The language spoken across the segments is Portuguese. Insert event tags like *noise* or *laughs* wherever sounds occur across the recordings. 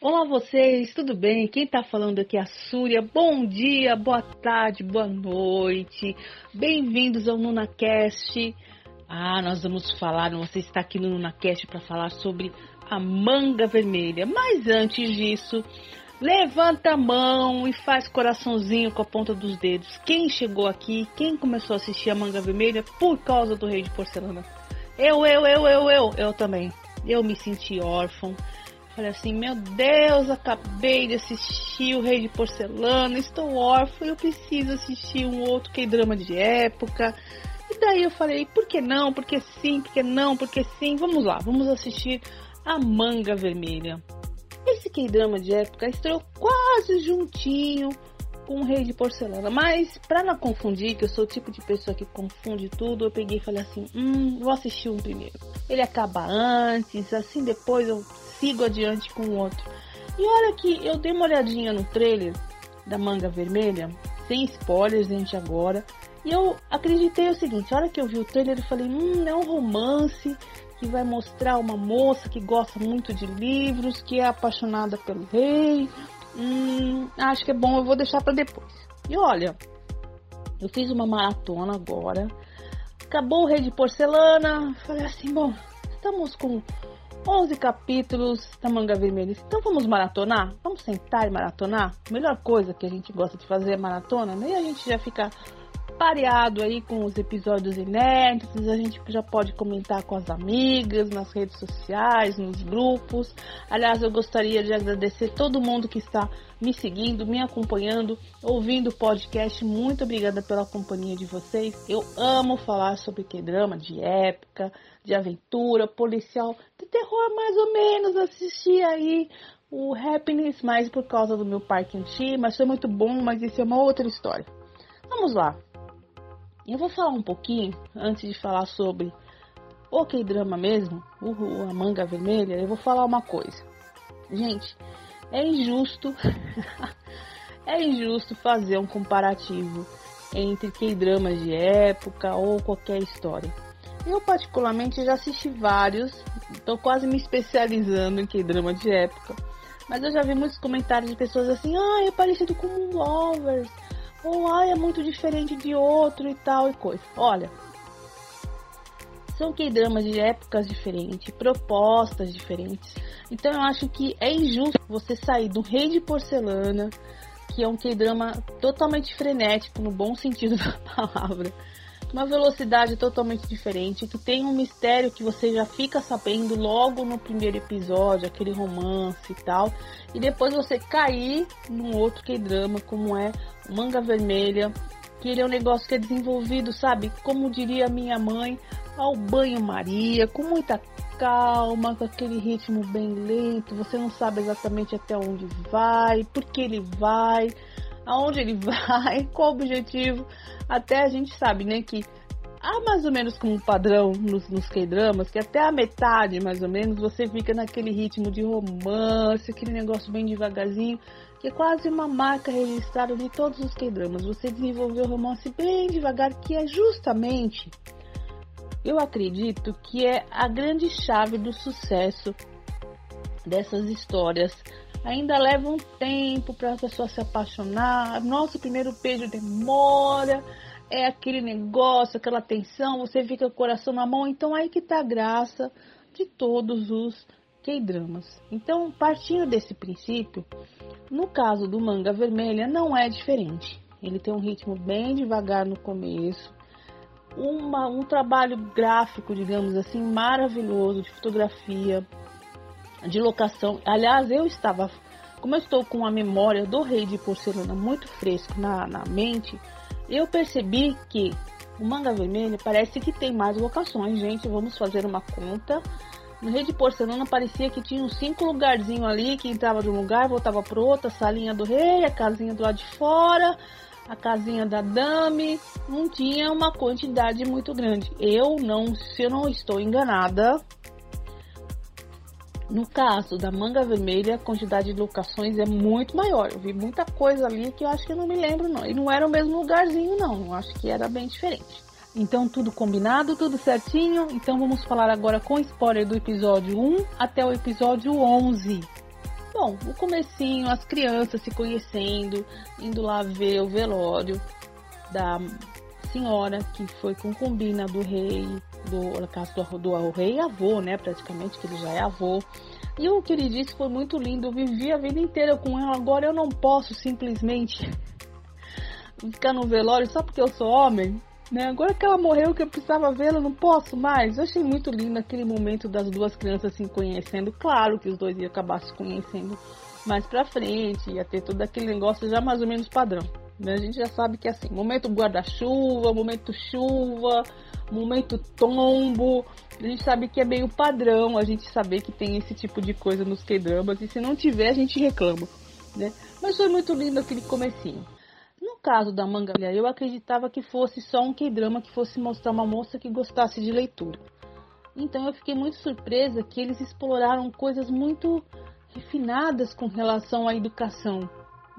Olá vocês, tudo bem? Quem tá falando aqui é a Súria. Bom dia, boa tarde, boa noite. Bem-vindos ao NunaCast. Ah, nós vamos falar, você está aqui no NunaCast para falar sobre a manga vermelha. Mas antes disso, levanta a mão e faz coraçãozinho com a ponta dos dedos. Quem chegou aqui, quem começou a assistir a manga vermelha por causa do rei de porcelana? Eu, eu, eu, eu, eu, eu também. Eu me senti órfão. Falei assim, meu Deus, acabei de assistir o Rei de Porcelana, estou órfão, eu preciso assistir um outro que drama de época. E daí eu falei, por que não? Por que sim? Por que não? Por que sim? Vamos lá, vamos assistir a Manga Vermelha. Esse K-drama de época estreou quase juntinho com o Rei de Porcelana, mas para não confundir, que eu sou o tipo de pessoa que confunde tudo, eu peguei e falei assim, hum, vou assistir um primeiro. Ele acaba antes, assim depois eu sigo adiante com o outro. E olha que eu dei uma olhadinha no trailer da Manga Vermelha, sem spoilers, gente, agora. E eu acreditei o seguinte, a hora que eu vi o trailer eu falei, hum, é um romance vai mostrar uma moça que gosta muito de livros, que é apaixonada pelo rei. Hum, acho que é bom, eu vou deixar para depois. E olha, eu fiz uma maratona agora. Acabou o Rei de Porcelana. Falei assim, bom, estamos com 11 capítulos da Manga Vermelha. Então vamos maratonar? Vamos sentar e maratonar? A melhor coisa que a gente gosta de fazer é maratona, né? A gente já fica pareado aí com os episódios inéditos, a gente já pode comentar com as amigas, nas redes sociais, nos grupos. Aliás, eu gostaria de agradecer todo mundo que está me seguindo, me acompanhando, ouvindo o podcast. Muito obrigada pela companhia de vocês. Eu amo falar sobre que drama de época, de aventura, policial, de terror mais ou menos. Assisti aí o Happiness mais por causa do meu parque antigo, mas foi muito bom, mas isso é uma outra história. Vamos lá. Eu vou falar um pouquinho, antes de falar sobre o K-drama mesmo, o, a manga vermelha, eu vou falar uma coisa. Gente, é injusto, *laughs* é injusto fazer um comparativo entre K-dramas de época ou qualquer história. Eu particularmente já assisti vários, estou quase me especializando em K-drama de época. Mas eu já vi muitos comentários de pessoas assim, ah, é parecido com Lovers, ou ai, é muito diferente de outro e tal e coisa. Olha, são que dramas de épocas diferentes, propostas diferentes. Então eu acho que é injusto você sair do Rei de Porcelana, que é um K-drama totalmente frenético, no bom sentido *laughs* da palavra, uma velocidade totalmente diferente, que tem um mistério que você já fica sabendo logo no primeiro episódio, aquele romance e tal, e depois você cair num outro K-drama, como é Manga Vermelha, que ele é um negócio que é desenvolvido, sabe, como diria minha mãe, ao banho-maria, com muita calma, com aquele ritmo bem lento, você não sabe exatamente até onde vai, por que ele vai, aonde ele vai, *laughs* qual o objetivo. Até a gente sabe, né, que há mais ou menos como padrão nos, nos K-dramas, que até a metade, mais ou menos, você fica naquele ritmo de romance, aquele negócio bem devagarzinho, que é quase uma marca registrada de todos os K-dramas. Você desenvolveu o romance bem devagar, que é justamente, eu acredito, que é a grande chave do sucesso dessas histórias ainda leva um tempo para a pessoa se apaixonar. Nosso primeiro beijo demora, é aquele negócio, aquela tensão, você fica com o coração na mão. Então aí que tá a graça de todos os K-dramas. Então, partindo desse princípio, no caso do manga vermelha não é diferente. Ele tem um ritmo bem devagar no começo, uma, um trabalho gráfico, digamos assim, maravilhoso de fotografia, de locação. Aliás, eu estava, como eu estou com a memória do Rei de Porcelana muito fresco na, na mente, eu percebi que o Manga Vermelho parece que tem mais locações, gente. Vamos fazer uma conta. No Rei de Porcelana parecia que tinha uns cinco lugarzinhos ali, que entrava de um lugar, voltava para outro, a salinha do rei, a casinha do lado de fora, a casinha da dame, não tinha uma quantidade muito grande. Eu não, se eu não estou enganada, no caso da manga vermelha, a quantidade de locações é muito maior. Eu vi muita coisa ali que eu acho que eu não me lembro, não. E não era o mesmo lugarzinho, não. Eu acho que era bem diferente. Então tudo combinado, tudo certinho. Então vamos falar agora com spoiler do episódio 1 até o episódio 11. Bom, o comecinho, as crianças se conhecendo, indo lá ver o velório da senhora que foi concubina do rei, do, no caso do, do rei avô, né, praticamente, que ele já é avô. E o que ele disse foi muito lindo, eu vivi a vida inteira com ela, agora eu não posso simplesmente *laughs* ficar no velório só porque eu sou homem, né? Agora que ela morreu, que eu precisava vê-la, não posso mais. Eu achei muito lindo aquele momento das duas crianças se conhecendo. Claro que os dois iam acabar se conhecendo mais pra frente, ia ter todo aquele negócio já mais ou menos padrão. Né? A gente já sabe que é assim, momento guarda-chuva, momento chuva, momento tombo. A gente sabe que é meio padrão a gente saber que tem esse tipo de coisa nos K-dramas e se não tiver a gente reclama, né? Mas foi muito lindo aquele comecinho. No caso da Mangalha, eu acreditava que fosse só um K-drama que fosse mostrar uma moça que gostasse de leitura. Então eu fiquei muito surpresa que eles exploraram coisas muito refinadas com relação à educação.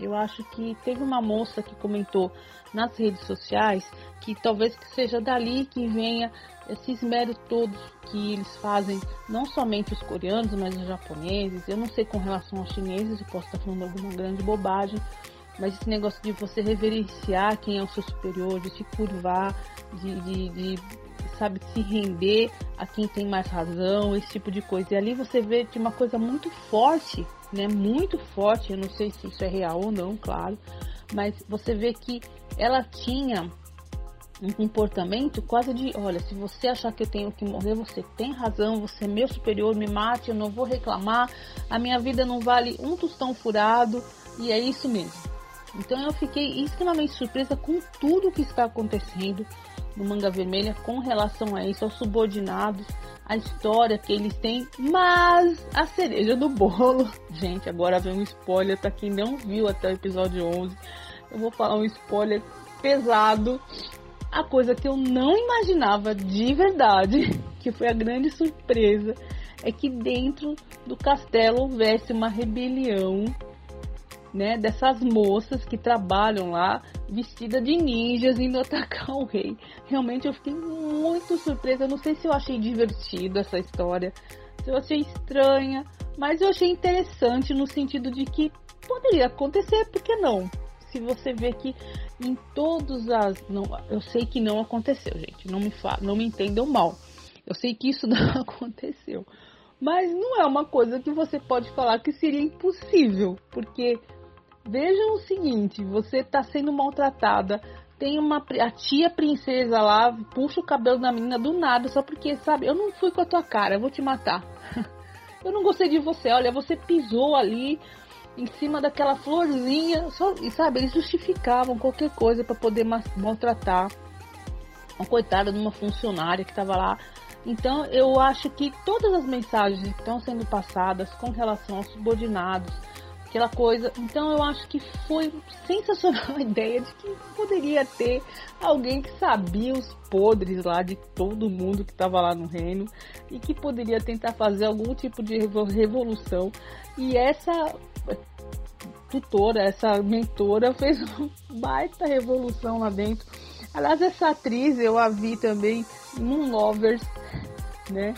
Eu acho que teve uma moça que comentou nas redes sociais que talvez seja dali que venha esse esmero todo que eles fazem, não somente os coreanos, mas os japoneses. Eu não sei com relação aos chineses, eu posso estar falando alguma grande bobagem, mas esse negócio de você reverenciar quem é o seu superior, de se curvar, de, de, de sabe, se render a quem tem mais razão, esse tipo de coisa. E ali você vê de uma coisa muito forte, né? Muito forte. Eu não sei se isso é real ou não, claro. Mas você vê que ela tinha um comportamento quase de, olha, se você achar que eu tenho que morrer, você tem razão, você é meu superior, me mate, eu não vou reclamar, a minha vida não vale um tostão furado, e é isso mesmo. Então eu fiquei extremamente surpresa com tudo que está acontecendo no Manga Vermelha com relação a isso, aos subordinados, a história que eles têm, mas a cereja do bolo. *laughs* Gente, agora vem um spoiler para quem não viu até o episódio 11. Eu vou falar um spoiler pesado. A coisa que eu não imaginava de verdade, *laughs* que foi a grande surpresa, é que dentro do castelo houvesse uma rebelião né, dessas moças que trabalham lá vestida de ninjas indo *laughs* atacar o rei. Realmente eu fiquei muito surpresa. Não sei se eu achei divertido essa história, se eu achei estranha, mas eu achei interessante no sentido de que poderia acontecer, por que não? Se você vê que em todas as. Não, eu sei que não aconteceu, gente. Não me, fa, não me entendam mal. Eu sei que isso *laughs* não aconteceu. Mas não é uma coisa que você pode falar que seria impossível, porque Vejam o seguinte, você está sendo maltratada, tem uma a tia princesa lá, puxa o cabelo da menina do nada, só porque, sabe, eu não fui com a tua cara, eu vou te matar. *laughs* eu não gostei de você, olha, você pisou ali em cima daquela florzinha, só, e sabe, eles justificavam qualquer coisa para poder maltratar uma coitada de uma funcionária que estava lá. Então, eu acho que todas as mensagens que estão sendo passadas com relação aos subordinados, aquela coisa. Então eu acho que foi sensacional *laughs* a ideia de que poderia ter alguém que sabia os podres lá de todo mundo que estava lá no reino e que poderia tentar fazer algum tipo de revolução. E essa tutora, essa mentora *laughs* fez uma baita revolução lá dentro. Aliás, essa atriz eu a vi também em Lovers, né?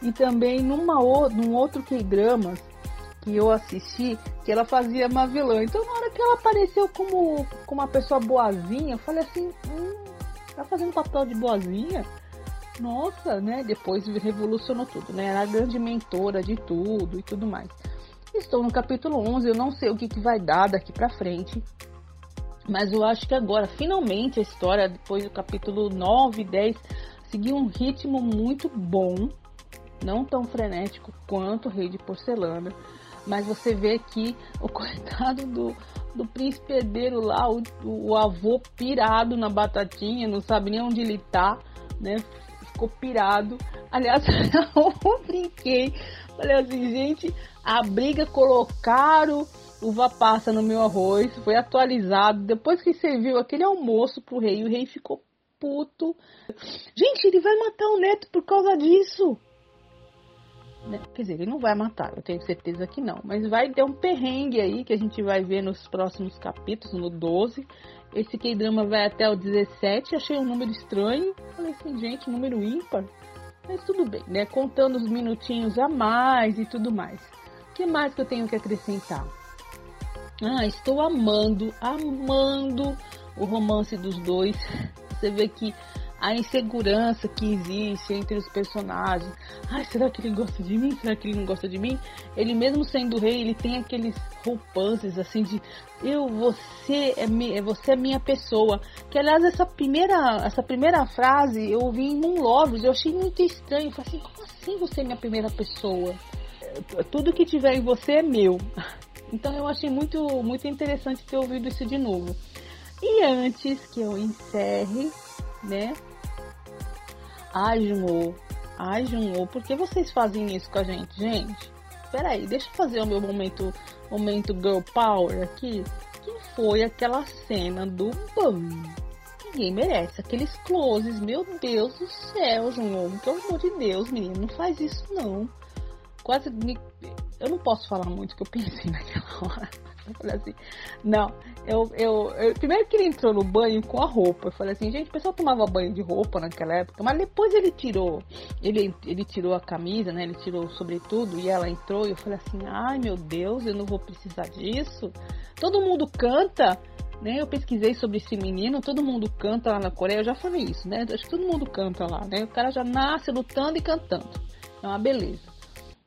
E também numa, num outro K-Dramas que eu assisti que ela fazia uma vilã. Então na hora que ela apareceu como, como uma pessoa boazinha, eu falei assim, hum, tá fazendo papel de boazinha? Nossa, né? Depois revolucionou tudo, né? Era a grande mentora de tudo e tudo mais. Estou no capítulo 11, eu não sei o que, que vai dar daqui pra frente. Mas eu acho que agora, finalmente, a história, depois do capítulo 9 e 10, seguiu um ritmo muito bom. Não tão frenético quanto o Rei de Porcelana mas você vê que o *laughs* coitado do, do príncipe herdeiro lá, o, o avô pirado na batatinha, não sabe nem onde ele tá, né? Ficou pirado. Aliás, *laughs* eu brinquei. Falei assim, gente, a briga colocaram uva passa no meu arroz, foi atualizado. Depois que serviu aquele almoço pro rei, o rei ficou puto. Gente, ele vai matar o neto por causa disso. Né? Quer dizer, ele não vai matar, eu tenho certeza que não. Mas vai ter um perrengue aí que a gente vai ver nos próximos capítulos, no 12. Esse K-drama vai até o 17. Achei um número estranho. Falei assim, gente, número ímpar. Mas tudo bem, né? Contando os minutinhos a mais e tudo mais. O que mais que eu tenho que acrescentar? Ah, estou amando, amando o romance dos dois. *laughs* Você vê que a insegurança que existe entre os personagens. Ai, será que ele gosta de mim? Será que ele não gosta de mim? Ele mesmo sendo rei, ele tem aqueles roupances assim de eu, você é, você é minha pessoa. Que aliás essa primeira, essa primeira frase eu ouvi em um Loves, eu achei muito estranho. Eu falei assim, como assim você é minha primeira pessoa? Tudo que tiver em você é meu. *laughs* Então eu achei muito, muito interessante ter ouvido isso de novo. E antes que eu encerre, né? Ai, Junô, por que vocês fazem isso com a gente? Gente, peraí, deixa eu fazer o meu momento, momento girl power aqui. Que foi aquela cena do banho? Ninguém merece. Aqueles closes, meu Deus do céu, Junô. Pelo amor de Deus, menino, não faz isso não. Quase me... Eu não posso falar muito o que eu pensei *laughs* naquela hora. Eu falei assim, não, eu, eu, eu, Primeiro que ele entrou no banho com a roupa. Eu falei assim, gente, o pessoal tomava banho de roupa naquela época, mas depois ele tirou. Ele, ele tirou a camisa, né? Ele tirou sobretudo e ela entrou. E eu falei assim, ai meu Deus, eu não vou precisar disso. Todo mundo canta. Né, eu pesquisei sobre esse menino, todo mundo canta lá na Coreia, eu já falei isso, né? Acho que todo mundo canta lá, né? O cara já nasce lutando e cantando. É uma beleza.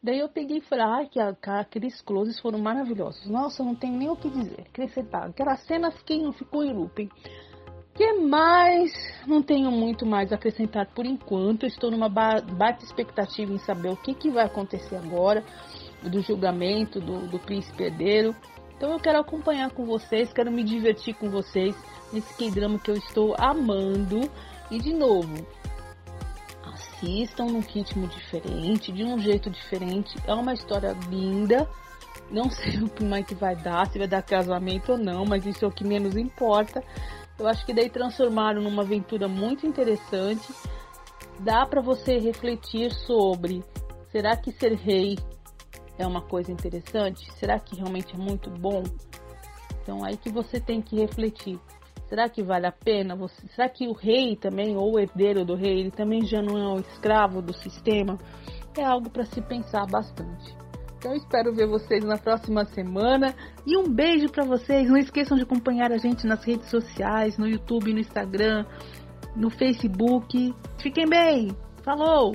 Daí eu peguei e falei, ai, que aqueles closes foram maravilhosos. Nossa, não tem nem o que dizer. Acrescentar. Aquela cena fiquei, ficou em looping. que mais? Não tenho muito mais a acrescentar por enquanto. Estou numa bate expectativa em saber o que, que vai acontecer agora do julgamento do, do príncipe herdeiro. Então eu quero acompanhar com vocês, quero me divertir com vocês nesse K-drama que eu estou amando. E de novo, assistam num ritmo diferente, de um jeito diferente. É uma história linda. Não *laughs* sei o que mais que vai dar, se vai dar casamento ou não, mas isso é o que menos importa. Eu acho que daí transformaram numa aventura muito interessante. Dá para você refletir sobre: será que ser rei é uma coisa interessante? Será que realmente é muito bom? Então aí que você tem que refletir. Será que vale a pena? Você, será que o rei também, ou o herdeiro do rei, ele também já não é um escravo do sistema? É algo para se pensar bastante. Então espero ver vocês na próxima semana e um beijo para vocês. Não esqueçam de acompanhar a gente nas redes sociais, no YouTube, no Instagram, no Facebook. Fiquem bem. Falou.